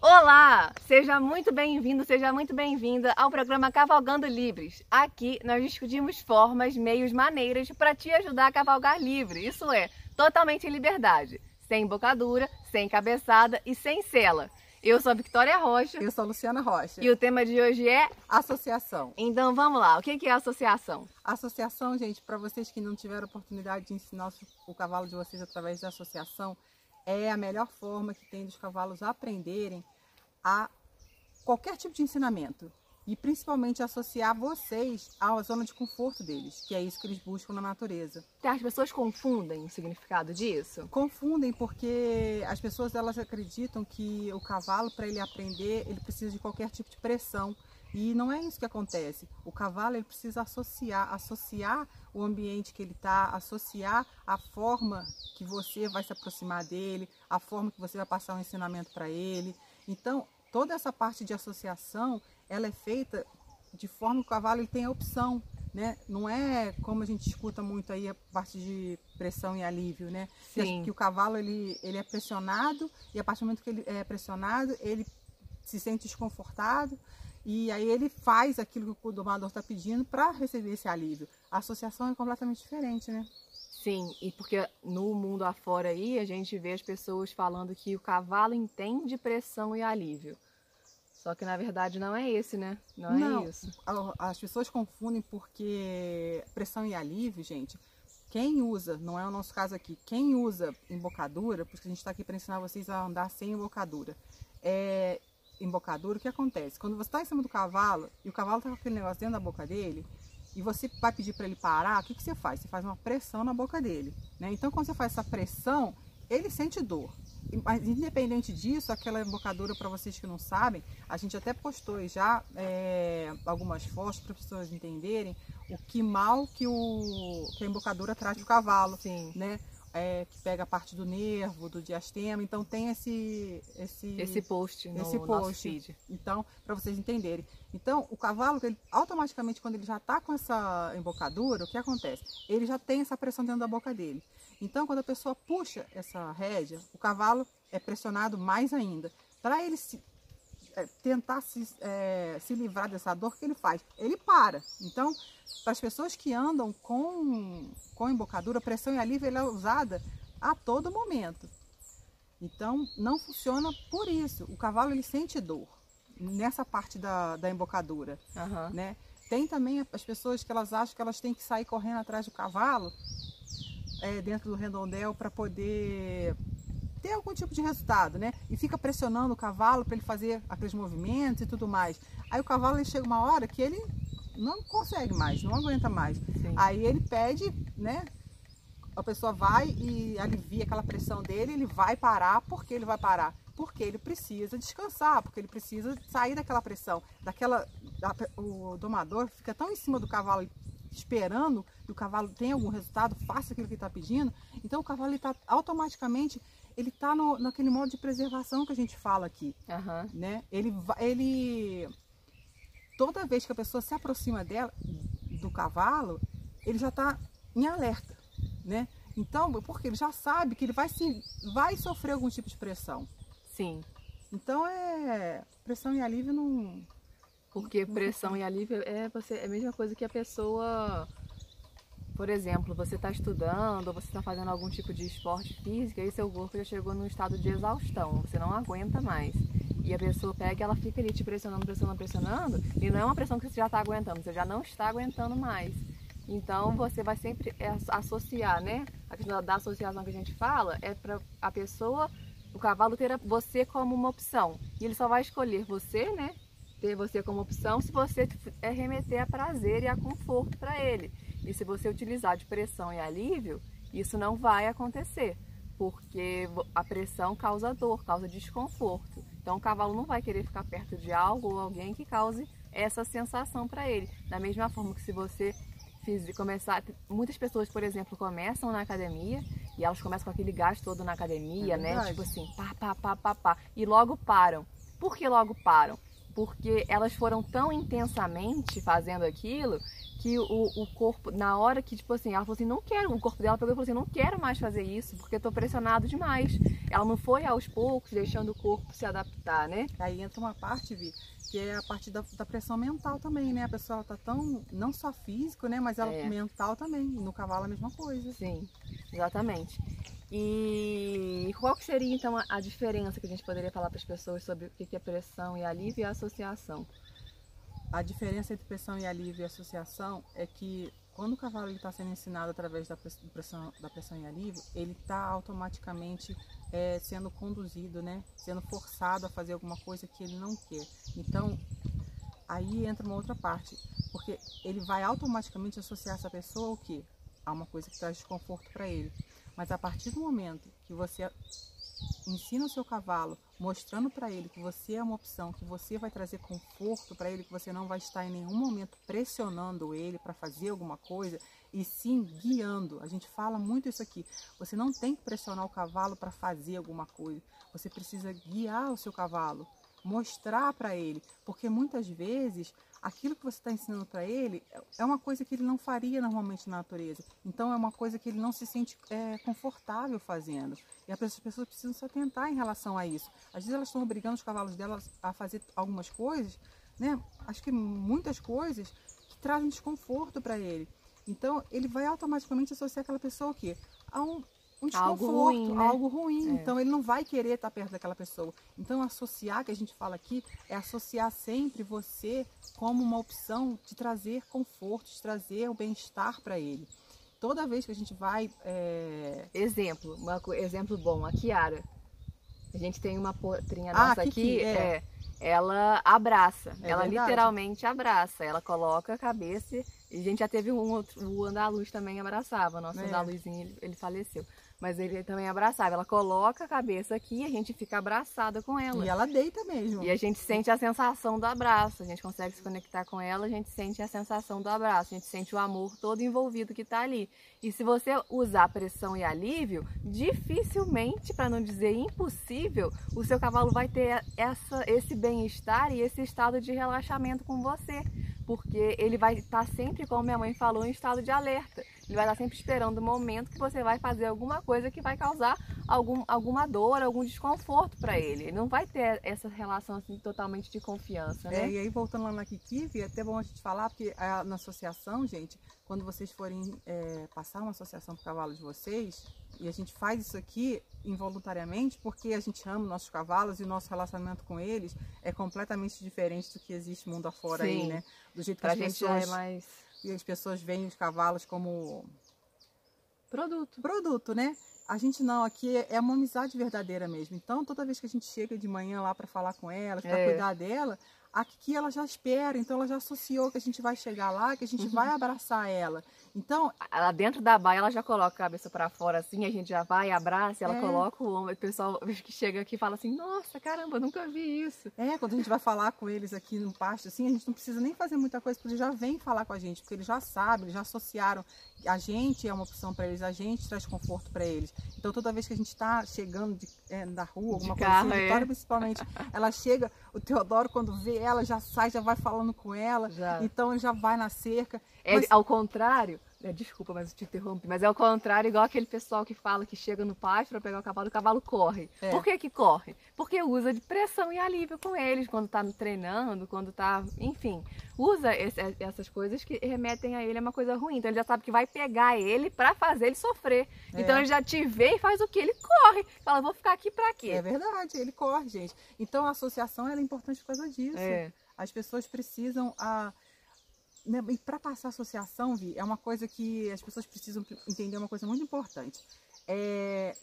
Olá! Seja muito bem-vindo, seja muito bem-vinda ao programa Cavalgando Livres. Aqui nós discutimos formas, meios, maneiras para te ajudar a cavalgar livre. Isso é, totalmente em liberdade, sem embocadura, sem cabeçada e sem cela. Eu sou a Victoria Rocha. Eu sou a Luciana Rocha. E o tema de hoje é associação. Então vamos lá, o que é associação? Associação, gente, para vocês que não tiveram oportunidade de ensinar o cavalo de vocês através da associação, é a melhor forma que tem dos cavalos aprenderem a qualquer tipo de ensinamento e principalmente associar vocês à zona de conforto deles, que é isso que eles buscam na natureza. As pessoas confundem o significado disso? Confundem porque as pessoas elas acreditam que o cavalo para ele aprender, ele precisa de qualquer tipo de pressão. E não é isso que acontece. O cavalo ele precisa associar, associar o ambiente que ele está, associar a forma que você vai se aproximar dele, a forma que você vai passar um ensinamento para ele. Então, toda essa parte de associação ela é feita de forma que o cavalo ele tem a opção, né? Não é como a gente escuta muito aí a parte de pressão e alívio, né? Sim. Que, que o cavalo ele, ele é pressionado e a partir do momento que ele é pressionado, ele se sente desconfortado e aí ele faz aquilo que o domador está pedindo para receber esse alívio. A associação é completamente diferente, né? Sim, e porque no mundo afora aí a gente vê as pessoas falando que o cavalo entende pressão e alívio. Só que na verdade não é esse, né? Não, não é isso. As pessoas confundem porque pressão e alívio, gente, quem usa, não é o nosso caso aqui, quem usa embocadura, porque a gente está aqui para ensinar vocês a andar sem embocadura. É, embocadura, o que acontece? Quando você está em cima do cavalo e o cavalo está com aquele negócio dentro da boca dele, e você vai pedir para ele parar, o que, que você faz? Você faz uma pressão na boca dele. Né? Então, quando você faz essa pressão, ele sente dor. Mas independente disso, aquela embocadura, para vocês que não sabem, a gente até postou já é, algumas fotos para as pessoas entenderem o que mal que, o, que a embocadura traz para o cavalo. Sim. Né? É, que pega a parte do nervo, do diastema, então tem esse esse esse post no esse post. feed. Então, para vocês entenderem. Então, o cavalo, ele, automaticamente, quando ele já está com essa embocadura, o que acontece? Ele já tem essa pressão dentro da boca dele. Então, quando a pessoa puxa essa rédea, o cavalo é pressionado mais ainda. Para ele se, tentar se, é, se livrar dessa dor, o que ele faz? Ele para. Então, para as pessoas que andam com, com embocadura, pressão e alívio é usada a todo momento. Então, não funciona por isso. O cavalo ele sente dor nessa parte da, da embocadura, uhum. né? Tem também as pessoas que elas acham que elas têm que sair correndo atrás do cavalo é, dentro do redondel para poder ter algum tipo de resultado, né? E fica pressionando o cavalo para ele fazer aqueles movimentos e tudo mais. Aí o cavalo ele chega uma hora que ele não consegue mais, não aguenta mais. Sim. Aí ele pede, né? A pessoa vai e alivia aquela pressão dele, ele vai parar, porque ele vai parar? Porque ele precisa descansar, porque ele precisa sair daquela pressão, daquela o domador fica tão em cima do cavalo esperando que o cavalo tenha algum resultado, faça aquilo que está pedindo, então o cavalo está automaticamente ele está naquele modo de preservação que a gente fala aqui, uhum. né? Ele, ele toda vez que a pessoa se aproxima dela do cavalo, ele já está em alerta, né? Então, porque ele já sabe que ele vai se vai sofrer algum tipo de pressão. Sim. Então é pressão e alívio não porque pressão e alívio é, você, é a mesma coisa que a pessoa, por exemplo, você está estudando ou você está fazendo algum tipo de esporte físico e seu corpo já chegou num estado de exaustão, você não aguenta mais. E a pessoa pega e ela fica ali te pressionando, pressionando, pressionando, e não é uma pressão que você já está aguentando, você já não está aguentando mais. Então você vai sempre associar, né? A questão da associação que a gente fala é para a pessoa, o cavalo ter você como uma opção. E ele só vai escolher você, né? ter você como opção se você é remeter a prazer e a conforto para ele. E se você utilizar de pressão e alívio, isso não vai acontecer, porque a pressão causa dor, causa desconforto. Então o cavalo não vai querer ficar perto de algo ou alguém que cause essa sensação para ele. Da mesma forma que se você fiz, começar, muitas pessoas, por exemplo, começam na academia e elas começam com aquele gás todo na academia, é né? Tipo assim, pá, pá, pá, pá, pá, e logo param. Por que logo param? Porque elas foram tão intensamente fazendo aquilo que o, o corpo, na hora que, tipo assim, ela falou assim, não quero, o corpo dela pegou e falou assim, não quero mais fazer isso, porque eu tô pressionado demais. Ela não foi aos poucos deixando o corpo se adaptar, né? Aí entra uma parte, Vi, que é a parte da, da pressão mental também, né? A pessoa tá tão, não só físico, né? Mas ela é. mental também. No cavalo a mesma coisa. Sim, exatamente. E qual que seria então a diferença que a gente poderia falar para as pessoas sobre o que é pressão e alívio e associação? A diferença entre pressão e alívio e associação é que quando o cavalo está sendo ensinado através da pressão, da pressão e alívio, ele está automaticamente é, sendo conduzido, né? sendo forçado a fazer alguma coisa que ele não quer. Então, aí entra uma outra parte, porque ele vai automaticamente associar essa pessoa ao quê? A uma coisa que traz desconforto para ele. Mas a partir do momento que você ensina o seu cavalo, mostrando para ele que você é uma opção, que você vai trazer conforto para ele, que você não vai estar em nenhum momento pressionando ele para fazer alguma coisa, e sim guiando. A gente fala muito isso aqui. Você não tem que pressionar o cavalo para fazer alguma coisa. Você precisa guiar o seu cavalo, mostrar para ele, porque muitas vezes aquilo que você está ensinando para ele é uma coisa que ele não faria normalmente na natureza. Então é uma coisa que ele não se sente é, confortável fazendo. E as pessoas precisam se atentar em relação a isso. Às vezes elas estão obrigando os cavalos delas a fazer algumas coisas, né? Acho que muitas coisas que trazem desconforto para ele. Então ele vai automaticamente associar aquela pessoa o quê? A um, um desconforto, algo ruim. Né? Algo ruim. É. Então ele não vai querer estar perto daquela pessoa. Então associar, que a gente fala aqui, é associar sempre você como uma opção de trazer conforto, de trazer o bem-estar para ele. Toda vez que a gente vai. É... Exemplo, um exemplo bom, a Kiara. A gente tem uma potrinha ah, nossa aqui, é. é. ela abraça, é ela verdade. literalmente abraça, ela coloca a cabeça e a gente já teve um outro, o andaluz também abraçava, nosso é. andaluzinho ele, ele faleceu. Mas ele também abraçava. Ela coloca a cabeça aqui e a gente fica abraçada com ela. E ela deita mesmo. E a gente sente a sensação do abraço. A gente consegue se conectar com ela, a gente sente a sensação do abraço. A gente sente o amor todo envolvido que está ali. E se você usar pressão e alívio, dificilmente, para não dizer impossível, o seu cavalo vai ter essa, esse bem-estar e esse estado de relaxamento com você. Porque ele vai estar tá sempre, como minha mãe falou, em estado de alerta. Ele vai estar sempre esperando o momento que você vai fazer alguma coisa que vai causar algum, alguma dor, algum desconforto para ele. Ele não vai ter essa relação assim totalmente de confiança, né? É, e aí voltando lá na Kikiv, é até bom a gente falar, porque a, na associação, gente, quando vocês forem é, passar uma associação para o cavalo de vocês, e a gente faz isso aqui involuntariamente porque a gente ama nossos cavalos e o nosso relacionamento com eles é completamente diferente do que existe mundo afora Sim. aí, né? Do jeito que pra as gente pessoas... é mais e as pessoas veem os cavalos como produto. Produto, né? A gente não, aqui é, uma amizade verdadeira mesmo. Então, toda vez que a gente chega de manhã lá para falar com ela, para é. cuidar dela, aqui ela já espera, então ela já associou que a gente vai chegar lá, que a gente vai abraçar ela. Então, ela dentro da baia ela já coloca a cabeça para fora assim, a gente já vai, abraça, ela é. coloca o ombro, o pessoal que chega aqui fala assim: "Nossa, caramba, nunca vi isso". É, quando a gente vai falar com eles aqui no pasto assim, a gente não precisa nem fazer muita coisa, porque eles já vêm falar com a gente, porque eles já sabem, eles já associaram a gente é uma opção para eles, a gente traz conforto para eles. Então toda vez que a gente está chegando de, é, da rua, alguma de coisa carro, assim, Vitória é. principalmente, ela chega, o Teodoro quando vê ela já sai, já vai falando com ela, já. então ele já vai na cerca. É, mas... Ao contrário, desculpa, mas eu te interrompi. Mas é o contrário, igual aquele pessoal que fala que chega no pátio para pegar o cavalo, o cavalo corre. É. Por que que corre? Porque usa de pressão e alívio com eles, quando está treinando, quando está, enfim. Usa esse, essas coisas que remetem a ele a uma coisa ruim. Então ele já sabe que vai pegar ele para fazer ele sofrer. É. Então ele já te vê e faz o que? Ele corre. Fala, vou ficar aqui para quê? É verdade, ele corre, gente. Então a associação é importante por causa disso. É. As pessoas precisam... A e para passar associação, Vi, é uma coisa que as pessoas precisam entender uma coisa muito importante. É,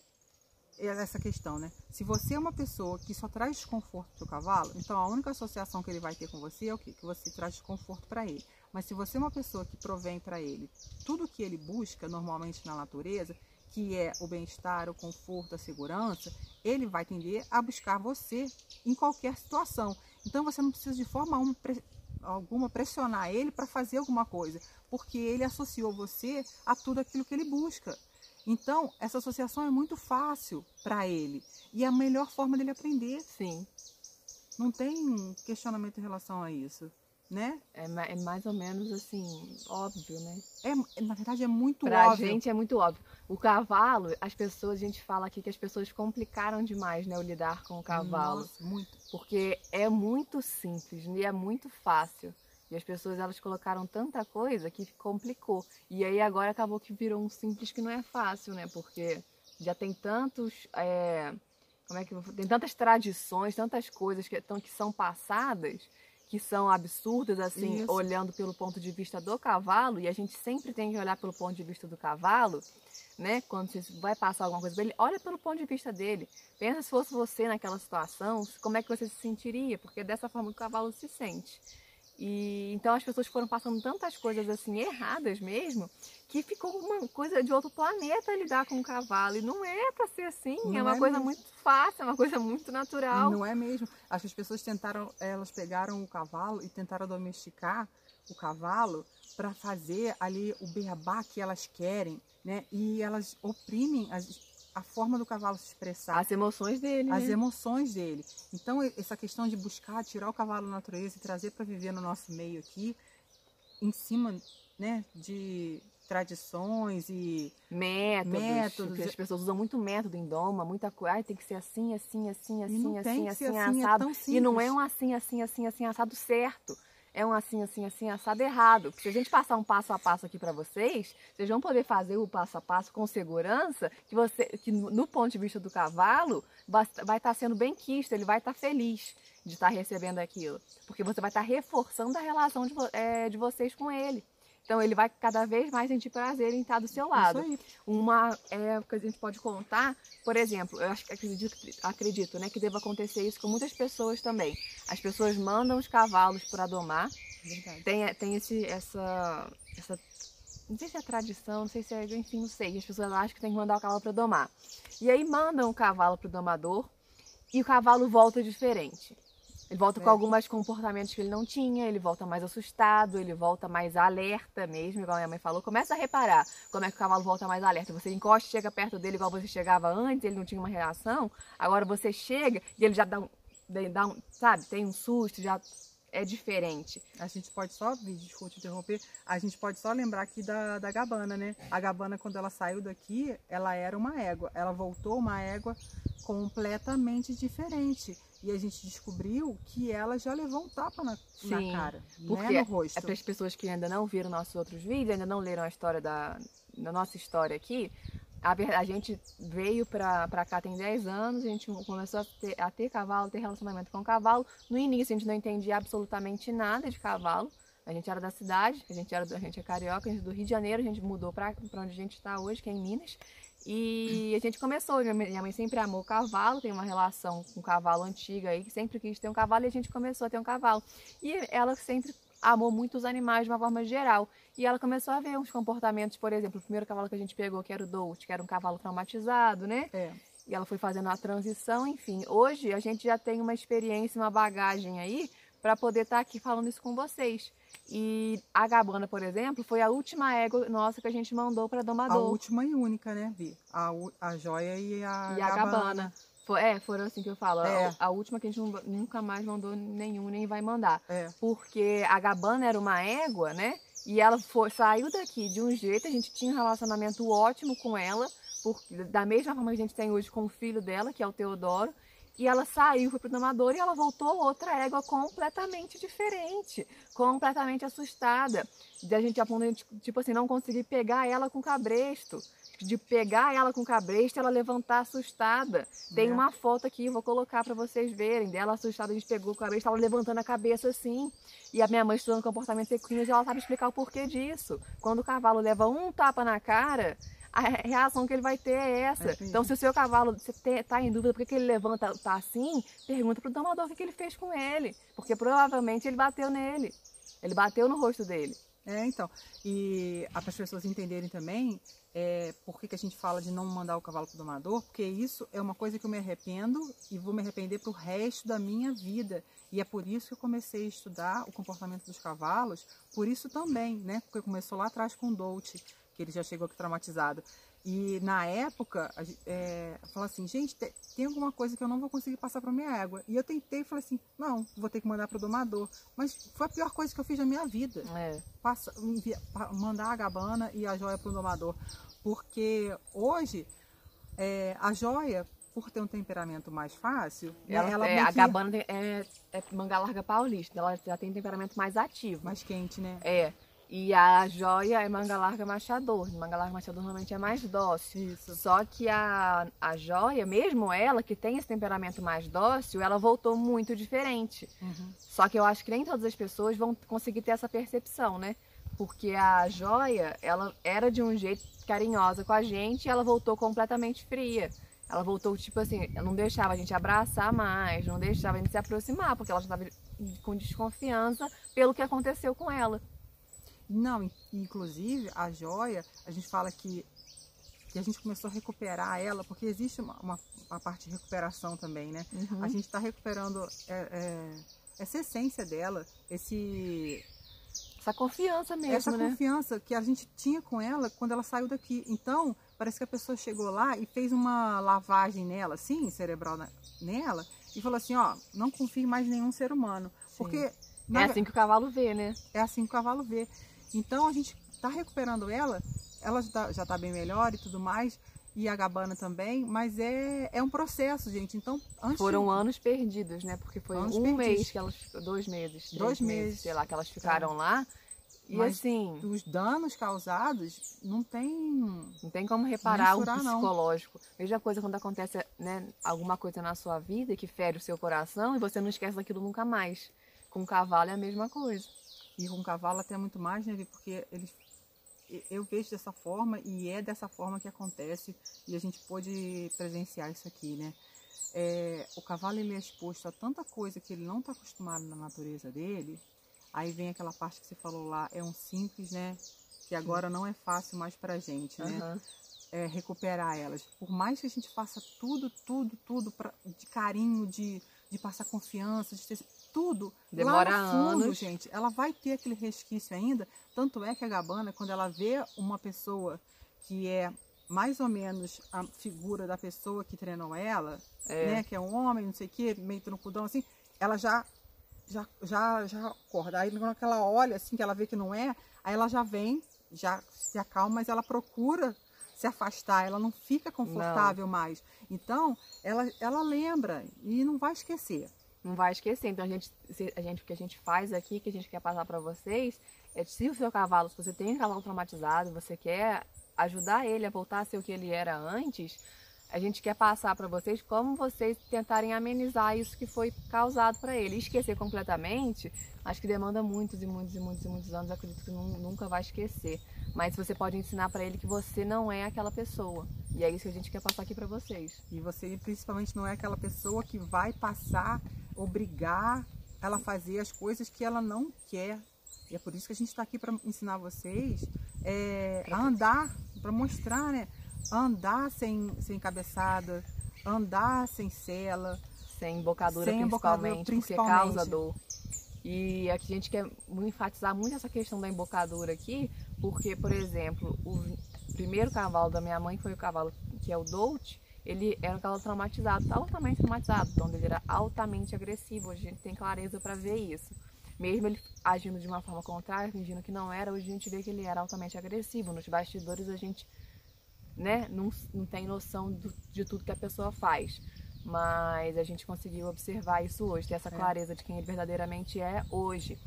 é essa questão, né? Se você é uma pessoa que só traz desconforto para o cavalo, então a única associação que ele vai ter com você é o quê? Que você traz desconforto para ele. Mas se você é uma pessoa que provém para ele tudo que ele busca normalmente na natureza, que é o bem-estar, o conforto, a segurança, ele vai tender a buscar você em qualquer situação. Então você não precisa de forma alguma alguma pressionar ele para fazer alguma coisa, porque ele associou você a tudo aquilo que ele busca. Então, essa associação é muito fácil para ele e é a melhor forma dele aprender. Sim. Não tem questionamento em relação a isso, né? É, é mais ou menos assim, óbvio, né? É, na verdade, é muito Pra óbvio. gente é muito óbvio. O cavalo, as pessoas, a gente fala aqui que as pessoas complicaram demais, né, o lidar com o cavalo. Nossa, muito. Porque é muito simples e é muito fácil. E as pessoas elas colocaram tanta coisa que complicou. E aí agora acabou que virou um simples que não é fácil, né? Porque já tem tantos. é, como é que tem tantas tradições, tantas coisas que, que são passadas que são absurdas, assim, Isso. olhando pelo ponto de vista do cavalo, e a gente sempre tem que olhar pelo ponto de vista do cavalo, né? Quando você vai passar alguma coisa pra ele, olha pelo ponto de vista dele. Pensa se fosse você naquela situação, como é que você se sentiria? Porque é dessa forma que o cavalo se sente. E então as pessoas foram passando tantas coisas assim erradas mesmo, que ficou uma coisa de outro planeta lidar com o cavalo. E não é pra ser assim, Não é uma é coisa mesmo. muito fácil, é uma coisa muito natural. Não é mesmo? Acho que as pessoas tentaram, elas pegaram o cavalo e tentaram domesticar o cavalo para fazer ali o beabá que elas querem, né? E elas oprimem as- a forma do cavalo se expressar. As emoções dele, as né? emoções dele. Então, essa questão de buscar tirar o cavalo da natureza e trazer para viver no nosso meio aqui, em cima né, de tradições e Métodos, Métodos. porque as pessoas usam muito método em doma, muita coisa. Tem que ser assim, assim, assim, assim, assim, assim, assim, é assado. e não é um assim, assim, assim, assim, assado certo. É um assim, assim, assim, assado errado. Se a gente passar um passo a passo aqui para vocês, vocês vão poder fazer o passo a passo com segurança, que você, que no ponto de vista do cavalo, vai estar sendo bem quisto, ele vai estar feliz de estar recebendo aquilo. Porque você vai estar reforçando a relação de, eh, de vocês com ele. Então ele vai cada vez mais sentir prazer em estar do seu lado isso aí. uma é, que a gente pode contar, por exemplo, eu acho que acredito, acredito né, que deva acontecer isso com muitas pessoas também. As pessoas mandam os cavalos para domar, Verdade. tem, tem esse, essa, essa. Não sei se é tradição, não sei se é. Enfim, não sei. As pessoas acham que tem que mandar o cavalo para domar. E aí mandam o cavalo para o domador e o cavalo volta diferente. Ele volta com alguns comportamentos que ele não tinha, ele volta mais assustado, ele volta mais alerta mesmo, igual a minha mãe falou. Começa a reparar como é que o cavalo volta mais alerta. Você encosta, chega perto dele igual você chegava antes, ele não tinha uma reação. Agora você chega e ele já dá um, dá um sabe, tem um susto, já é diferente. A gente pode só, desculpa te interromper, a gente pode só lembrar aqui da, da Gabana, né? A Gabana, quando ela saiu daqui, ela era uma égua. Ela voltou uma égua completamente diferente. E a gente descobriu que ela já levou um tapa na, na Sim, cara, porque né? no rosto. É para as pessoas que ainda não viram nossos outros vídeos, ainda não leram a história da, da nossa história aqui. A, gente veio pra cá tem 10 anos, a gente começou a ter, a ter cavalo, ter relacionamento com cavalo. No início a gente não entendia absolutamente nada de cavalo. A gente era da cidade, a gente, era, do- a gente é carioca, a gente é do Rio de Janeiro, a gente mudou pra onde a gente está hoje, que é em Minas. E a gente começou, minha mãe sempre amou cavalo, tem uma relação com cavalo antiga aí, que sempre quis ter um cavalo e a gente começou a ter um cavalo. E ela sempre amou muito os animais de uma forma geral. E ela começou a ver uns comportamentos, por exemplo, o primeiro cavalo que a gente pegou, que era o Dolt, que era um cavalo traumatizado, né? É, E ela foi fazendo a transição, enfim. Hoje a gente já tem uma experiência, uma bagagem aí para poder estar aqui falando isso com vocês. E a Gabana, por exemplo, foi a última égua nossa que a gente mandou para a Domador. última e única, né, Vi? A, a joia e a, E a Gabana. Foi, é, foram assim que eu falo. É. A, a última que a gente nu- nunca mais mandou nenhum, nem vai mandar. É, Porque a Gabana era uma égua, né? E ela foi, saiu daqui de um jeito, a gente tinha um relacionamento ótimo com ela, por, da mesma forma que a gente tem hoje com o filho dela, que é o Teodoro. E ela saiu, foi pro domador e ela voltou outra égua completamente diferente, completamente assustada. De a gente, a ponto de a gente, tipo assim, não conseguir pegar ela com cabresto. De pegar ela com cabresto e ela levantar assustada. Tem né? uma foto aqui, vou colocar para vocês verem. Dela assustada, a gente pegou o cabelo, estava levantando a cabeça assim. E a minha mãe estudando comportamento equinos e ela sabe explicar o porquê disso. Quando o cavalo leva um tapa na cara, a re- reação que ele vai ter é essa. É então, se o seu cavalo você te- tá em dúvida por que que ele levanta tá assim, pergunta pro domador o que que ele fez com ele. Porque provavelmente ele bateu nele. Ele bateu no rosto dele. É, então. E para as pessoas entenderem também é, por que, que a gente fala de não mandar o cavalo pro domador, porque isso é uma coisa que eu me arrependo e vou me arrepender pro resto da minha vida. E é por isso que eu comecei a estudar o comportamento dos cavalos, por isso também, né? Porque começou lá atrás com o Dolce, que ele já chegou aqui traumatizado. E na época, é, falou assim, gente, te- tem alguma coisa que eu não vou conseguir passar para minha égua. E eu tentei e falei assim, não, vou ter que mandar para o domador. Mas foi a pior coisa que eu fiz na minha vida. É. Passa, envia- mandar a gabana e a joia para o domador. Porque hoje, é, a joia, por ter um temperamento mais fácil, né, Ela, ela é, a que- gabana é, é manga larga paulista, ela já tem temperamento mais ativo. mais quente, né? É. E a joia é manga larga machador. Manga larga machador normalmente é mais dócil. Isso. Só que a, a joia, mesmo ela, que tem esse temperamento mais dócil, ela voltou muito diferente. Uhum. Só que eu acho que nem todas as pessoas vão conseguir ter essa percepção, né? Porque a joia, ela era de um jeito carinhosa com a gente e ela voltou completamente fria. Ela voltou, tipo assim, não deixava a gente abraçar mais, não deixava a gente se aproximar, porque ela já estava com desconfiança pelo que aconteceu com ela. Não, in- inclusive a joia, a gente fala que, que a gente começou a recuperar ela, porque existe uma, uma, uma parte de recuperação também, né? Uhum. A gente está recuperando é, é, essa essência dela, esse, Essa confiança mesmo, essa né? confiança que a gente tinha com ela quando ela saiu daqui. Então, parece que a pessoa chegou lá e fez uma lavagem nela, assim, cerebral na- nela, e falou assim, ó, não confie mais em nenhum ser humano. Sim. Porque É na- assim que o cavalo vê, né? é assim que o cavalo vê. Então a gente está recuperando ela, ela já está bem melhor e tudo mais, e a Gabana também, mas é, é um processo, gente. Então, antes Foram anos perdidos, né? Porque foi Anos um perdidos. mês que elas. Dois meses. Dois meses. Sei lá, que elas ficaram lá. E Mas assim, os danos causados não tem. não tem como reparar o não. psicológico. Veja a coisa quando acontece, né, alguma coisa na sua vida que fere o seu coração e você não esquece daquilo nunca mais. Com o cavalo é a mesma coisa. E com o cavalo até muito mais, né, Vi? Porque eles. Eu vejo dessa forma e é dessa forma que acontece e a gente pôde presenciar isso aqui, né? É, o cavalo ele é exposto a tanta coisa que ele não está acostumado na natureza dele. Aí vem aquela parte que você falou lá, é um simples, né? Que agora não é fácil mais pra gente, né? Aham. É, recuperar elas. Por mais que a gente faça tudo, tudo, tudo pra, de carinho, de, de passar confiança, de ter tudo. Demora lá no fundo, anos. gente, ela vai ter aquele resquício ainda. Tanto é que a Gabana, quando ela vê uma pessoa que é mais ou menos a figura da pessoa que treinou ela, É. né, que é um homem, não sei o que, meio troncudão assim, ela já já já já acorda. Aí quando ela olha assim que ela vê que não é, aí ela já vem, já se acalma, mas ela procura se afastar, ela não fica confortável mais. Então, ela ela lembra e não vai esquecer. Não vai esquecer. Então a gente, a gente, o que a gente faz aqui, que a gente quer passar para vocês, é se o seu cavalo, se você tem um cavalo traumatizado, você quer ajudar ele a voltar a ser o que ele era antes, a gente quer passar para vocês como vocês tentarem amenizar isso que foi causado para ele. Esquecer completamente, acho que demanda muitos e muitos e muitos e muitos anos, acredito que nu- nunca vai esquecer. Mas você pode ensinar para ele que você não é aquela pessoa. E é isso que a gente quer passar aqui para vocês. E você principalmente não é aquela pessoa que vai passar, obrigar ela a fazer as coisas que ela não quer. E é por isso que a gente está aqui para ensinar vocês é, a andar, para mostrar, né? Andar sem, sem cabeçada, andar sem sela. Sem embocadura, Sem embocadura, principalmente, principalmente. porque causa dor. E aqui a gente quer enfatizar muito essa questão da embocadura aqui, porque, por exemplo, o primeiro cavalo da minha mãe foi o cavalo que é o Dolt, ele era um cavalo traumatizado, altamente traumatizado, então ele era altamente agressivo, hoje a gente tem clareza para ver isso. Mesmo ele agindo de uma forma contrária, fingindo que não era, hoje a gente vê que ele era altamente agressivo. Nos bastidores a gente né, não, não tem noção do- de tudo que a pessoa faz. Mas a gente conseguiu observar isso hoje, ter essa É. clareza de quem ele verdadeiramente é hoje.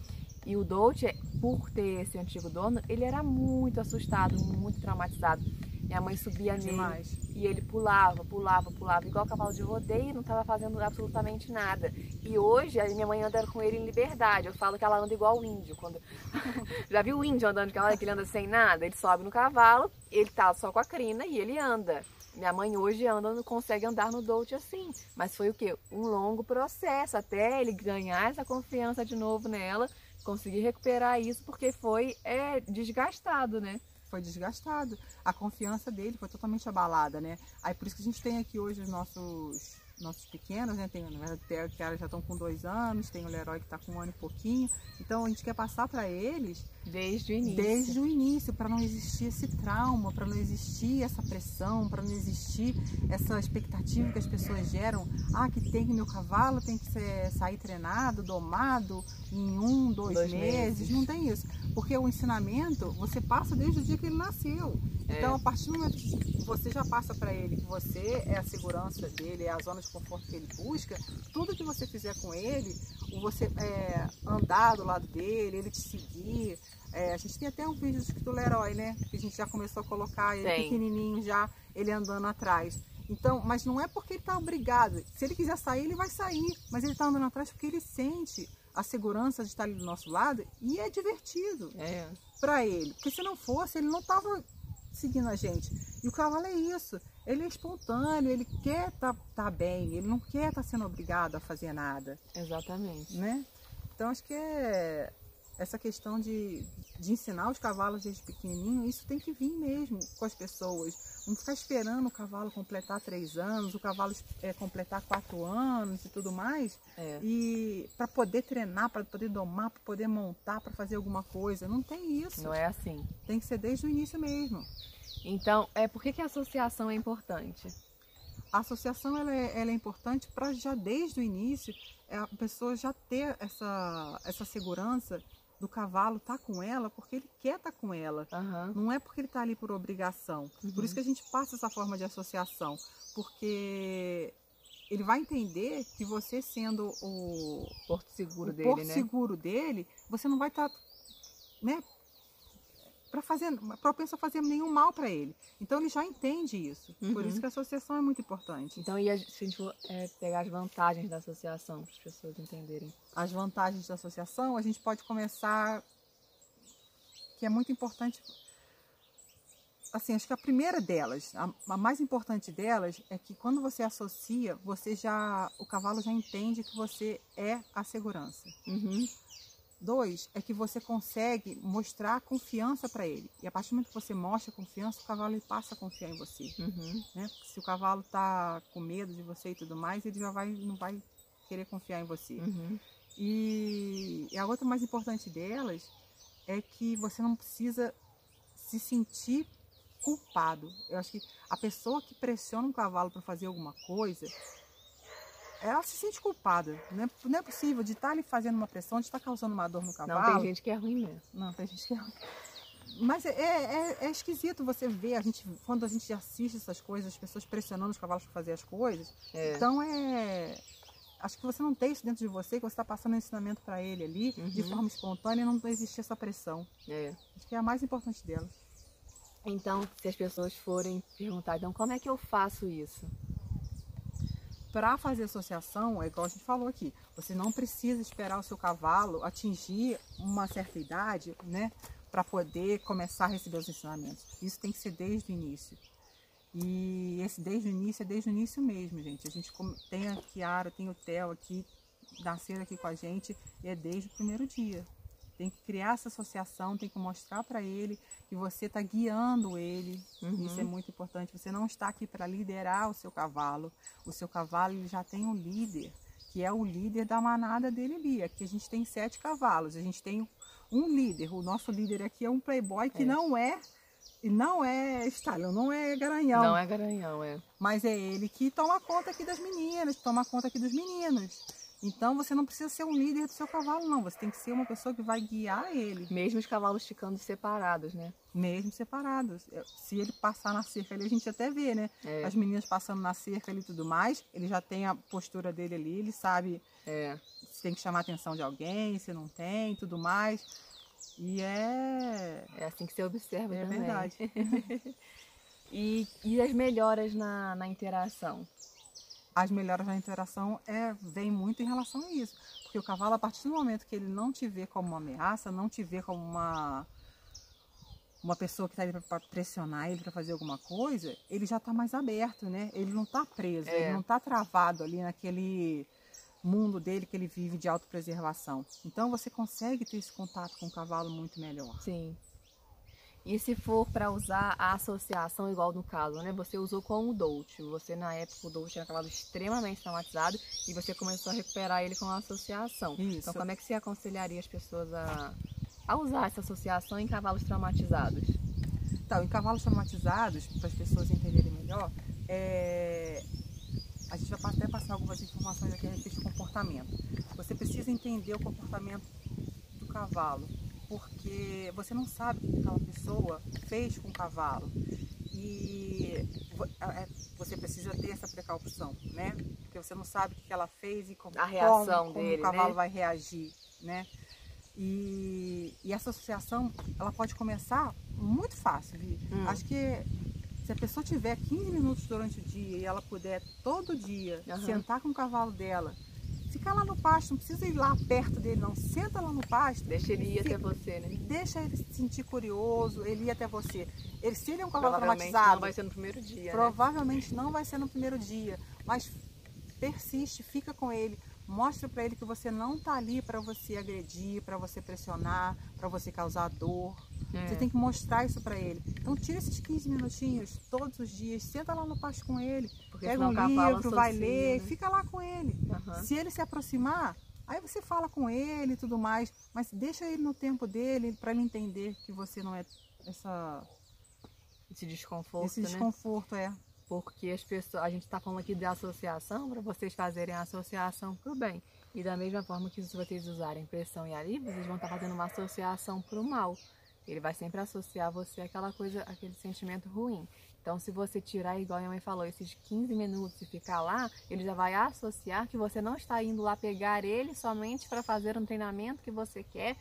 E o Dolce, por ter esse antigo dono, ele era muito assustado, muito traumatizado. Minha mãe subia nele Demais. e ele pulava, pulava, pulava, igual cavalo de rodeio, não estava fazendo absolutamente nada. E hoje a minha mãe anda com ele em liberdade. Eu falo que ela anda igual o índio. Quando... Já viu o índio andando de cavalo, que ele anda sem nada? Ele sobe no cavalo, ele tá só com a crina e ele anda. Minha mãe hoje anda, não consegue andar no Dolce assim. Mas foi o quê? Um longo processo até ele ganhar essa confiança de novo nela, conseguir recuperar isso, porque foi é, desgastado, né? Foi desgastado. A confiança dele foi totalmente abalada, né? Aí por isso que a gente tem aqui hoje os nossos nossos pequenos, né? Tem, na verdade, Theo e Kiara já estão com dois anos, tem o Leroy que está com um ano e pouquinho. Então a gente quer passar para eles desde o início, desde o início, para não existir esse trauma, para não existir essa pressão, para não existir essa expectativa que as pessoas geram. Ah, que tem que meu cavalo tem que ser, sair treinado, domado em um, dois, Dois meses. meses. Não tem isso, porque o ensinamento você passa desde o dia que ele nasceu. É. Então, a partir do momento que você já passa para ele que você é a segurança dele, é a zona de conforto que ele busca, tudo que você fizer com ele, você é, andar do lado dele, ele te seguir. é, a gente tem até um vídeo do Leroy, né? Que a gente já começou a colocar ele Tem. pequenininho já, ele andando atrás. Então, mas não é porque ele está obrigado. Se ele quiser sair, ele vai sair. Mas ele está andando atrás porque ele sente a segurança de estar ali do nosso lado e é divertido É, para ele. Porque se não fosse, ele não tava seguindo a gente. E o cavalo é isso. Ele é espontâneo, ele quer estar tá, bem, ele não quer estar sendo obrigado a fazer nada, exatamente. né? Então acho que é essa questão de, de ensinar os cavalos desde pequenininho, isso tem que vir mesmo com as pessoas. Não ficar esperando o cavalo completar três anos, o cavalo é, completar quatro anos e tudo mais, É. e para poder treinar, para poder domar, para poder montar, para fazer alguma coisa. Não tem isso. Não é assim. Tem que ser desde o início mesmo. Então, é por que, que a associação é importante? A associação ela é, ela é importante para já desde o início é, a pessoa já ter essa, essa segurança do cavalo estar com ela porque ele quer estar com ela. Aham. Não é porque ele está ali por obrigação. Por Uhum. isso que a gente passa essa forma de associação. Porque ele vai entender que você sendo o, Porto seguro o dele, porto né? seguro dele, você não vai estar, né, para fazer, propenso a fazer nenhum mal para ele. Então ele já entende isso. Por Uhum. isso que a associação é muito importante. Então, e a, se a gente for é, pegar as vantagens da associação, para as pessoas entenderem. As vantagens da associação, a gente pode começar que é muito importante. Assim, acho que a primeira delas, a, a mais importante delas, é que quando você associa, você já, o cavalo já entende que você é a segurança. Uhum. Dois, é que você consegue mostrar confiança para ele. E a partir do momento que você mostra confiança, o cavalo ele passa a confiar em você. Uhum. Né? Se o cavalo tá com medo de você e tudo mais, ele já vai, não vai querer confiar em você. Uhum. E, e a outra mais importante delas é que você não precisa se sentir culpado. Eu acho que a pessoa que pressiona um cavalo para fazer alguma coisa, ela se sente culpada. Não é, não é possível de estar ali fazendo uma pressão, de estar causando uma dor no Não, cavalo. tem gente que é ruim mesmo. Não, tem gente que é. Mas é, é, é esquisito você ver, a gente, quando a gente assiste essas coisas, as pessoas pressionando os cavalos para fazer as coisas. É. Então é. Acho que você não tem isso dentro de você, que você está passando um ensinamento para ele ali, de Uhum. forma espontânea, e não existe essa pressão. É. Acho que é a mais importante delas. Então, se as pessoas forem perguntar, então, como é que eu faço isso? Para fazer associação, é igual a gente falou aqui, você não precisa esperar o seu cavalo atingir uma certa idade, né, para poder começar a receber os ensinamentos. Isso tem que ser desde o início. E esse desde o início é desde o início mesmo, gente. A gente tem a Kiara, tem o Theo aqui, nasceram aqui com a gente, e é desde o primeiro dia. Tem que criar essa associação, tem que mostrar para ele que você está guiando ele. Uhum. Isso é muito importante. Você não está aqui para liderar o seu cavalo. O seu cavalo ele já tem um líder, que é o líder da manada dele ali. Aqui a gente tem sete cavalos. A gente tem um líder. O nosso líder aqui é um playboy que É. não é e não é stallion, não é garanhão. Não é garanhão, é. Mas é ele que toma conta aqui das meninas, toma conta aqui dos meninos. Então você não precisa ser um líder do seu cavalo, não. Você tem que ser uma pessoa que vai guiar ele, Mesmo os cavalos ficando separados, né? mesmo separados. Se ele passar na cerca ali, a gente até vê, né? É. As meninas passando na cerca ali e tudo mais. Ele já tem a postura dele ali, ele sabe É. se tem que chamar a atenção de alguém, se não tem, tudo mais. E é. É assim que você observa É também. verdade. E, e as melhoras na, na interação? As melhoras na interação é, vem muito em relação a isso. Porque o cavalo, a partir do momento que ele não te vê como uma ameaça, não te vê como uma, uma pessoa que está ali para pressionar ele para fazer alguma coisa, ele já está mais aberto, né? Ele não está preso, É. ele não está travado ali naquele mundo dele que ele vive de autopreservação. Então você consegue ter esse contato com o cavalo muito melhor. Sim. E se for para usar a associação, igual no caso, né? Você usou com o Dolt. Você, na época, o Dolt tinha acabado extremamente traumatizado e você começou a recuperar ele com a associação. Isso. Então, como é que você aconselharia as pessoas a, a usar essa associação em cavalos traumatizados? Então, em cavalos traumatizados, para as pessoas entenderem melhor, é, a gente vai até passar algumas informações aqui a respeito de comportamento. Você precisa entender o comportamento do cavalo, porque você não sabe o que aquela pessoa fez com o cavalo. E é, você precisa ter essa precaução, né? Porque você não sabe o que ela fez e como, a reação como, dele, como o cavalo né? vai reagir, né? E, e essa associação, ela pode começar muito fácil. Hum. Acho que se a pessoa tiver 15 minutos durante o dia e ela puder todo dia Aham. sentar com o cavalo dela, ficar lá no pasto, não precisa ir lá perto dele não, senta lá no pasto, Deixa ele ir Fica- até você, né? deixa ele se sentir curioso, ele ir até você. Ele, se ele é um cavalo Provavelmente traumatizado, não vai ser no primeiro dia, né? provavelmente não vai ser no primeiro dia, mas persiste, fica com ele, mostra para ele que você não está ali para você agredir, para você pressionar, para você causar dor. É. Você tem que mostrar isso para ele. Então tira esses 15 minutinhos todos os dias, senta lá no pasto com ele, Porque pega um livro, vai ler, né? fica lá com ele. Aham. Se ele se aproximar, aí você fala com ele e tudo mais, mas deixa ele no tempo dele para ele entender que você não é essa Esse desconforto, esse né? desconforto é. Porque as pessoas, a gente está falando aqui de associação para vocês fazerem a associação para o bem. E da mesma forma que se vocês usarem pressão e alívio, vocês vão estar fazendo uma associação para o mal. Ele vai sempre associar você àquela coisa, aquele sentimento ruim. Então, se você tirar, igual a minha mãe falou, esses 15 minutos e ficar lá, ele já vai associar que você não está indo lá pegar ele somente para fazer um treinamento que você quer,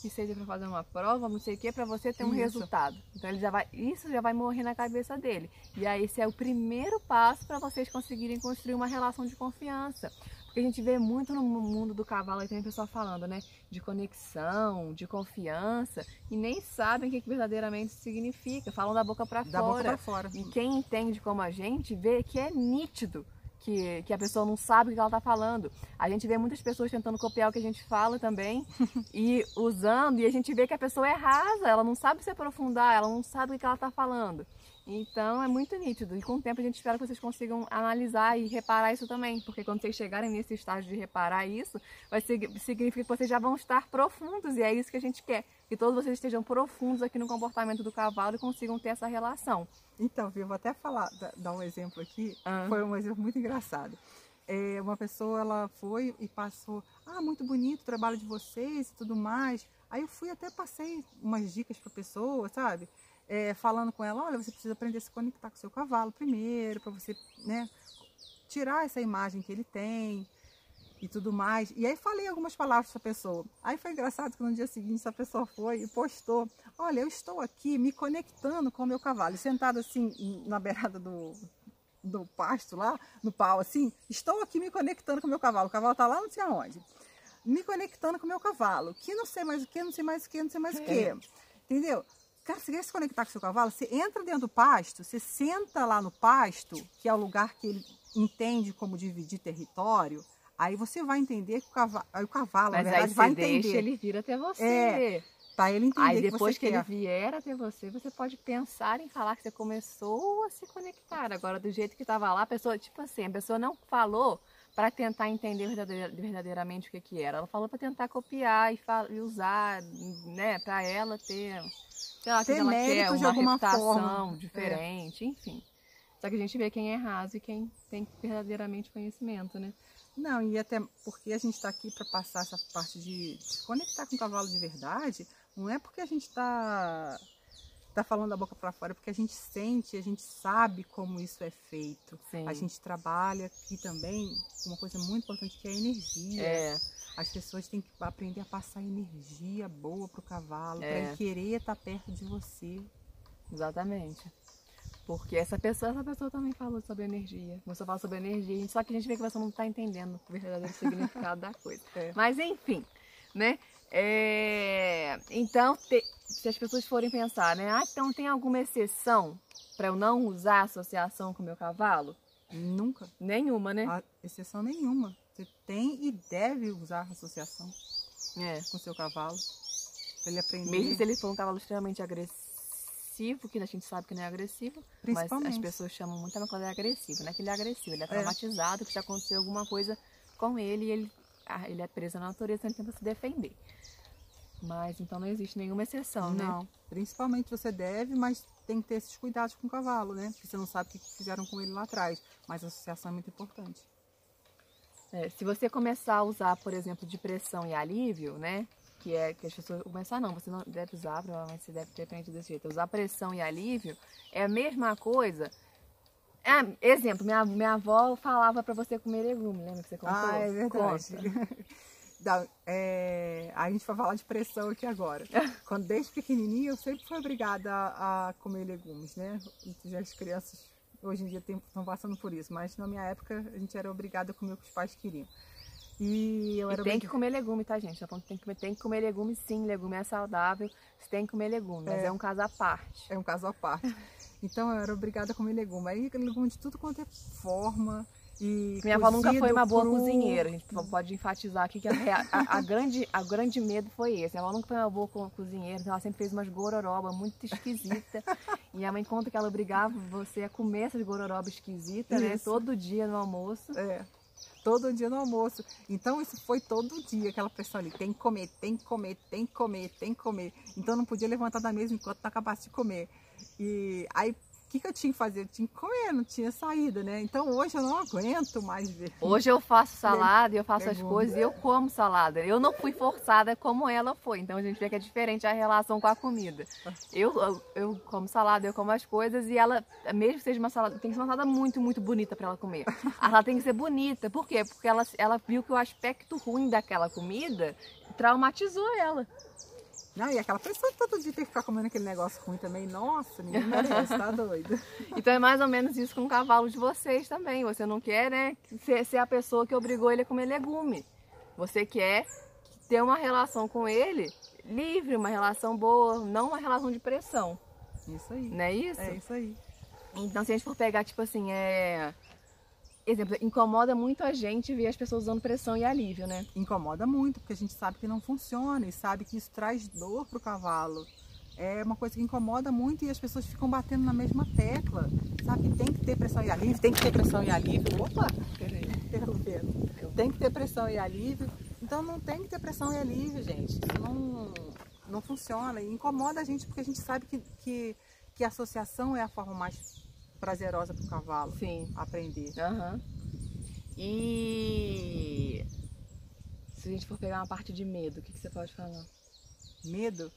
que seja para fazer uma prova, não sei o que, para você ter um Isso. resultado. Então, ele já vai, isso já vai morrer na cabeça dele. E aí, esse é o primeiro passo para vocês conseguirem construir uma relação de confiança. Porque a gente vê muito no mundo do cavalo, aí tem pessoal falando, né? De conexão, de confiança, e nem sabem o que verdadeiramente significa. Falam da boca para Da boca fora. para fora. E quem entende como a gente vê que é nítido que, que a pessoa não sabe o que ela está falando. A gente vê muitas pessoas tentando copiar o que a gente fala também e usando, e a gente vê que a pessoa é rasa, ela não sabe se aprofundar, ela não sabe o que ela está falando. Então é muito nítido. E com o tempo a gente espera que vocês consigam analisar e reparar isso também. Porque quando vocês chegarem nesse estágio de reparar isso, vai sig- significa que vocês já vão estar profundos. E é isso que a gente quer. Que todos vocês estejam profundos aqui no comportamento do cavalo e consigam ter essa relação. Então, Vi, eu vou até falar, da- dar um exemplo aqui. Ah. Foi um exemplo muito engraçado. É, uma pessoa, ela foi e passou, ah, muito bonito o trabalho de vocês e tudo mais. Aí eu fui até passei umas dicas para a pessoa, sabe? É, falando com ela, olha, você precisa aprender a se conectar com o seu cavalo primeiro, para você, né, tirar essa imagem que ele tem e tudo mais. E aí falei algumas palavras para a pessoa. Aí foi engraçado que no dia seguinte essa pessoa foi e postou, olha, eu estou aqui me conectando com o meu cavalo, sentado assim na beirada do, do pasto lá, no pau assim, estou aqui me conectando com o meu cavalo. O cavalo está lá não sei aonde. Me conectando com o meu cavalo. Que não sei mais o que, não sei mais o que, não sei mais o que. Entendeu? Cara, você quer se conectar com seu cavalo? Você entra dentro do pasto, você senta lá no pasto, que é o lugar que ele entende como dividir território. Aí você vai entender que o cavalo, aí o cavalo Mas na aí verdade, você vai deixa entender. ele vir até você. É, Pra ele entender Aí que depois você que ele vier até você, você pode pensar em falar que você começou a se conectar. Agora, do jeito que estava lá, a pessoa, tipo assim, a pessoa não falou para tentar entender verdadeira- verdadeiramente o que, que era. Ela falou para tentar copiar e, e usar, né, para ela ter, sei lá, Ter mérito de uma alguma forma. É. diferente, enfim. Só que a gente vê quem é raso e quem tem verdadeiramente conhecimento, né? Não, e até porque a gente está aqui para passar essa parte de, de se conectar com o cavalo de verdade, não é porque a gente está tá falando da boca para fora, é porque a gente sente, a gente sabe como isso é feito. Sim. A gente trabalha aqui também uma coisa muito importante que é a energia. É, As pessoas têm que aprender a passar energia boa pro cavalo, É. para ele querer estar perto de você. Exatamente. Porque essa pessoa, essa pessoa também falou sobre energia. Começou a falar sobre energia, só que a gente vê que você não está entendendo o verdadeiro significado da coisa. É. Mas enfim, né? É, Então, te- se as pessoas forem pensar, né? Ah, então tem alguma exceção para eu não usar associação com o meu cavalo? Nunca, Nenhuma, né? há exceção nenhuma. Você tem e deve usar associação É. com o seu cavalo. Pra ele aprender. Mesmo se ele for um cavalo extremamente agressivo. que a gente sabe que não é agressivo, mas as pessoas chamam muito a ele é agressivo, não é que ele é agressivo, ele é traumatizado, que já aconteceu alguma coisa com ele e ele, ah, ele é preso na natureza, ele tenta se defender. Mas então não existe nenhuma exceção, né? Não, principalmente você deve, mas tem que ter esses cuidados com o cavalo, né? Porque você não sabe o que fizeram com ele lá atrás. Mas a associação é muito importante. É, se você começar a usar, por exemplo, de pressão e alívio, né? Que é que as pessoas. Começar não, você não deve usar, provavelmente você deve ter aprendido desse jeito. Usar pressão e alívio é a mesma coisa. Ah, exemplo, minha, minha avó falava pra você comer legume, lembra que você contou? Ah, é verdade. Da- é, a gente vai falar de pressão aqui agora. Quando desde pequenininha eu sempre fui obrigada a, a comer legumes, né? E As crianças hoje em dia estão passando por isso, mas na minha época a gente era obrigada a comer o que os pais queriam. E eu E era tem obrigada- que comer legume, tá, gente? Tem que, comer, tem que comer legume sim, legume é saudável, você tem que comer legume, mas É. é um caso à parte. É um caso à parte. Então eu era obrigada a comer legume. Aí legume de tudo quanto é forma. E Minha avó nunca foi uma boa cru. cozinheira. A gente pode enfatizar aqui que a, a- a grande, a grande medo foi esse. Minha avó nunca foi uma boa co- cozinheira, então ela sempre fez umas gororoba muito esquisita. e minha mãe conta que ela obrigava você a comer essas gororoba esquisitas, né? Todo dia no almoço. É. Todo dia no almoço. Então isso foi todo dia, aquela pressão ali. Tem que comer, tem que comer, tem que comer, tem que comer. Então não podia levantar da mesa enquanto não acabasse de comer. E aí, que, que eu tinha que fazer? Eu tinha que comer, não tinha saída, né? Então hoje eu não aguento mais ver. Hoje eu faço salada eu faço as legume. coisas e eu como salada. Eu não fui forçada como ela foi. Então a gente vê que é diferente a relação com a comida. Eu, eu, eu como salada, eu como as coisas e ela, mesmo que seja uma salada, tem que ser uma salada muito, muito bonita para ela comer. Ela tem que ser bonita. Por quê? Porque ela, ela viu que o aspecto ruim daquela comida traumatizou ela. Não, e aquela pressão de todo dia ter que ficar comendo aquele negócio ruim também. Nossa, ninguém merece, tá doido. Então é mais ou menos isso com o cavalo de vocês também. Você não quer, né, ser, ser a pessoa que obrigou ele a comer legume. Você quer ter uma relação com ele livre, uma relação boa, não uma relação de pressão. Isso aí. Não é isso? É isso aí. Então se a gente for pegar, tipo assim, é. Exemplo, incomoda muito a gente ver as pessoas usando pressão e alívio, né? incomoda muito, porque a gente sabe que não funciona e sabe que isso traz dor pro cavalo. É uma coisa que incomoda muito e as pessoas ficam batendo na mesma tecla, sabe? Tem que ter pressão e alívio, tem que ter pressão e alívio. Opa, Peraí. interrompendo. Tem que ter pressão e alívio. Então não tem que ter pressão e alívio, gente. Isso não, não funciona e incomoda a gente porque a gente sabe que, que, que a associação é a forma mais prazerosa para o cavalo Sim. aprender. Aham. E se a gente for pegar uma parte de medo, o que, que você pode falar? Medo.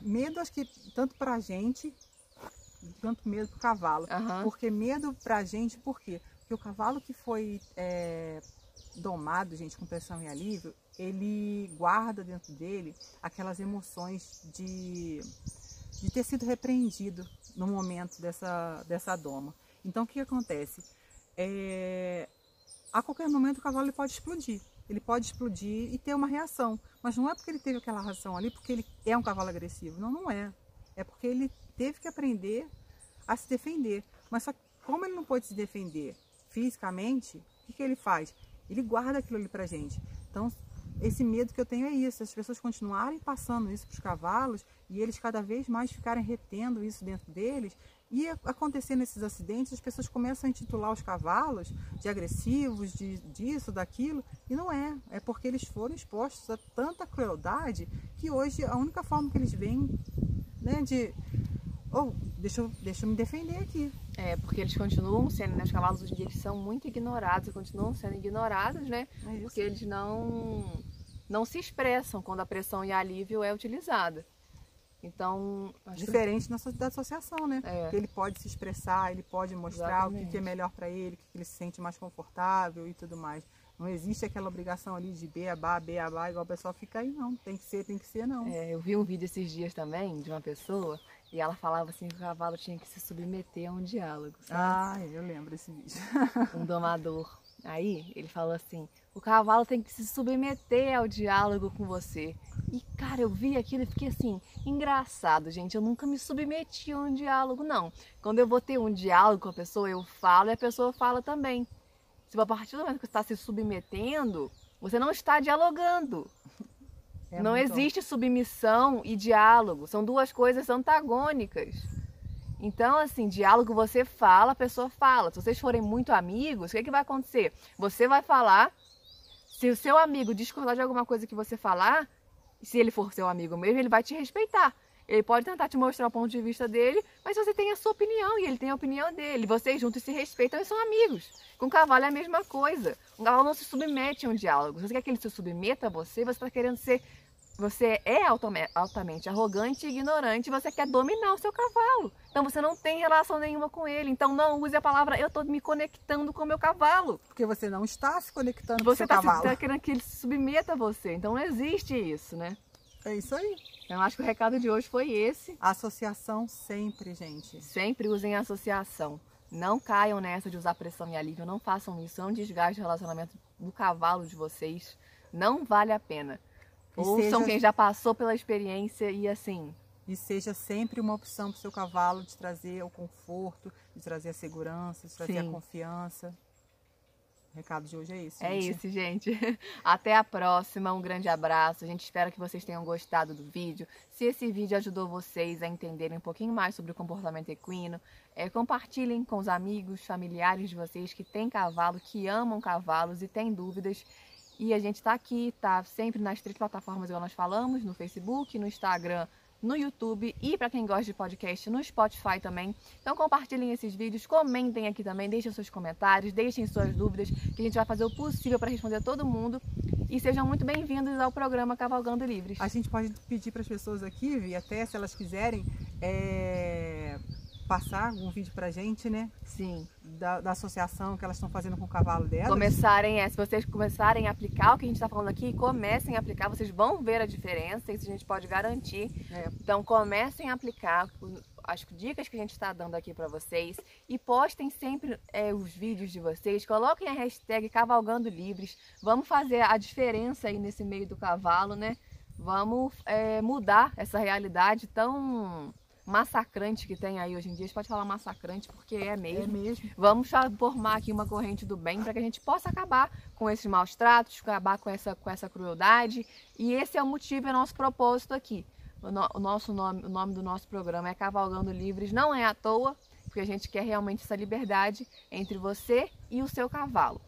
Medo, acho que tanto pra gente, quanto medo pro cavalo. Aham. Porque medo pra gente, por quê? Porque o cavalo que foi é, domado, gente, com pressão e alívio, ele guarda dentro dele aquelas emoções de, de ter sido repreendido no momento dessa, dessa doma. Então, o que acontece? É, a qualquer momento o cavalo pode explodir. Ele pode explodir e ter uma reação. Mas não é porque ele teve aquela reação ali porque ele é um cavalo agressivo. Não, não é. É porque ele teve que aprender a se defender. Mas só que como ele não pôde se defender fisicamente, o que, que ele faz? Ele guarda aquilo ali pra gente. Então, esse medo que eu tenho é isso, as pessoas continuarem passando isso para os cavalos e eles cada vez mais ficarem retendo isso dentro deles e acontecendo esses acidentes, as pessoas começam a intitular os cavalos de agressivos, de disso, daquilo, e não é. É porque eles foram expostos a tanta crueldade que hoje a única forma que eles veem, né, de oh, deixa deixa eu me defender aqui. É, porque eles continuam sendo, né? Os cavalos hoje em dia eles são muito ignorados e continuam sendo ignorados, né? É. Porque eles não, não se expressam quando a pressão e alívio é utilizada. Então, acho que Diferente da, so- da associação, né? É. Ele pode se expressar, ele pode mostrar o que, é Exatamente. melhor para ele, o que, que ele se sente mais confortável e tudo mais. Não existe aquela obrigação ali de beabá, beabá, igual o pessoal fica aí, não. Tem que ser, tem que ser, não. É, eu vi um vídeo esses dias também de uma pessoa e ela falava assim que o cavalo tinha que se submeter a um diálogo, sabe? Ah, eu lembro desse vídeo. Um domador. Aí ele falou assim: o cavalo tem que se submeter ao diálogo com você. E cara, eu vi aquilo e fiquei assim: engraçado, gente. Eu nunca me submeti a um diálogo, não. Quando eu vou ter um diálogo com a pessoa, eu falo e a pessoa fala também. Se a partir do momento que você está se submetendo, você não está dialogando. É não existe submissão e diálogo. São duas coisas antagônicas. Então, assim, diálogo você fala, a pessoa fala. Se vocês forem muito amigos, o que, que vai acontecer? Você vai falar. Se o seu amigo discordar de alguma coisa que você falar, se ele for seu amigo mesmo, ele vai te respeitar. Ele pode tentar te mostrar o ponto de vista dele, mas você tem a sua opinião e ele tem a opinião dele. Vocês juntos se respeitam e são amigos. Com o cavalo é a mesma coisa. Um cavalo não se submete a um diálogo. Se você quer que ele se submeta a você, você está querendo ser. Você é altame- altamente arrogante e ignorante, você quer dominar o seu cavalo. Então você não tem relação nenhuma com ele. Então não use a palavra eu estou me conectando com o meu cavalo. Porque você não está se conectando com o Você seu está cavalo. querendo que ele se submeta a você. Então não existe isso, né? É isso aí. Então acho que o recado de hoje foi esse. Associação sempre, gente. Sempre usem associação. Não caiam nessa de usar pressão e alívio. Não façam isso. Não desgaste o relacionamento do cavalo de vocês. Não vale a pena. E Ouçam seja- quem já passou pela experiência e assim. E seja sempre uma opção para o seu cavalo de trazer o conforto, de trazer a segurança, de trazer Sim. a confiança. O recado de hoje é isso. É isso, gente. Até a próxima. Um grande abraço. A gente espera que vocês tenham gostado do vídeo. Se esse vídeo ajudou vocês a entenderem um pouquinho mais sobre o comportamento equino, é, compartilhem com os amigos, familiares de vocês que têm cavalo, que amam cavalos e têm dúvidas. E a gente está aqui, tá sempre nas três plataformas igual nós falamos, no Facebook, no Instagram, no YouTube e para quem gosta de podcast, no Spotify também. Então compartilhem esses vídeos, comentem aqui também, deixem seus comentários, deixem suas dúvidas, que a gente vai fazer o possível para responder a todo mundo. E sejam muito bem-vindos ao programa Cavalgando Livres. A gente pode pedir para as pessoas aqui, Vi, até se elas quiserem, é, passar algum vídeo para a gente, né? Sim. Da, da associação que elas estão fazendo com o cavalo delas. Começarem, é, se vocês começarem a aplicar o que a gente está falando aqui, comecem a aplicar, vocês vão ver a diferença, isso a gente pode garantir. É. Então comecem a aplicar as dicas que a gente está dando aqui para vocês e postem sempre é, os vídeos de vocês, coloquem a hashtag Cavalgando Livres, vamos fazer a diferença aí nesse meio do cavalo, né? Vamos é, mudar essa realidade tão massacrante que tem aí hoje em dia. A gente pode falar massacrante porque é mesmo. É mesmo. Vamos formar aqui uma corrente do bem para que a gente possa acabar com esses maus tratos, acabar com essa, com essa crueldade. E esse é o motivo, é o nosso propósito aqui. O, no- o nosso nome, o nome do nosso programa é Cavalgando Livres, não é à toa, porque a gente quer realmente essa liberdade entre você e o seu cavalo.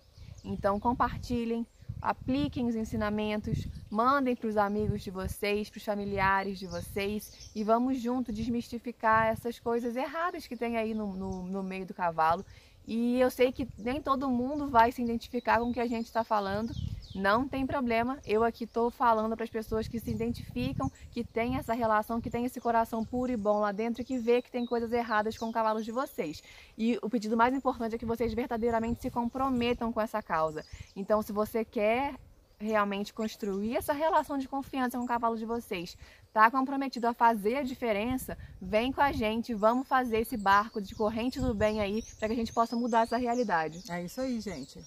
Então compartilhem, apliquem os ensinamentos, mandem para os amigos de vocês, para os familiares de vocês e vamos junto desmistificar essas coisas erradas que tem aí no, no, no meio do cavalo. E eu sei que nem todo mundo vai se identificar com o que a gente está falando. Não tem problema, eu aqui estou falando para as pessoas que se identificam, que têm essa relação, que têm esse coração puro e bom lá dentro e que vê que tem coisas erradas com cavalos de vocês. E o pedido mais importante é que vocês verdadeiramente se comprometam com essa causa. Então, se você quer realmente construir essa relação de confiança com o cavalo de vocês, tá comprometido a fazer a diferença, vem com a gente, vamos fazer esse barco de corrente do bem aí para que a gente possa mudar essa realidade. É isso aí, gente.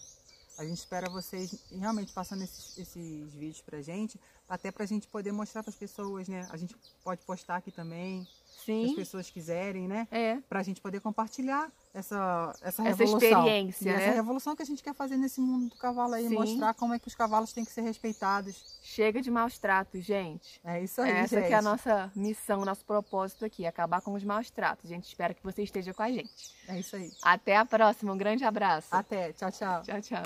A gente espera vocês realmente passando esses, esses vídeos pra gente, até pra gente poder mostrar pras pessoas, né? A gente pode postar aqui também, se as Sim, pessoas quiserem, né? é. Pra gente poder compartilhar essa, essa, Essa revolução. experiência, E né? essa revolução que a gente quer fazer nesse mundo do cavalo aí, Sim. mostrar como é que os cavalos têm que ser respeitados. Chega de maus tratos, gente. É isso aí, Essa gente. que é a nossa missão, nosso propósito aqui, acabar com os maus tratos. A gente espera que você esteja com a gente. É isso aí. Até a próxima, um grande abraço. Até. Tchau, tchau. Tchau, tchau.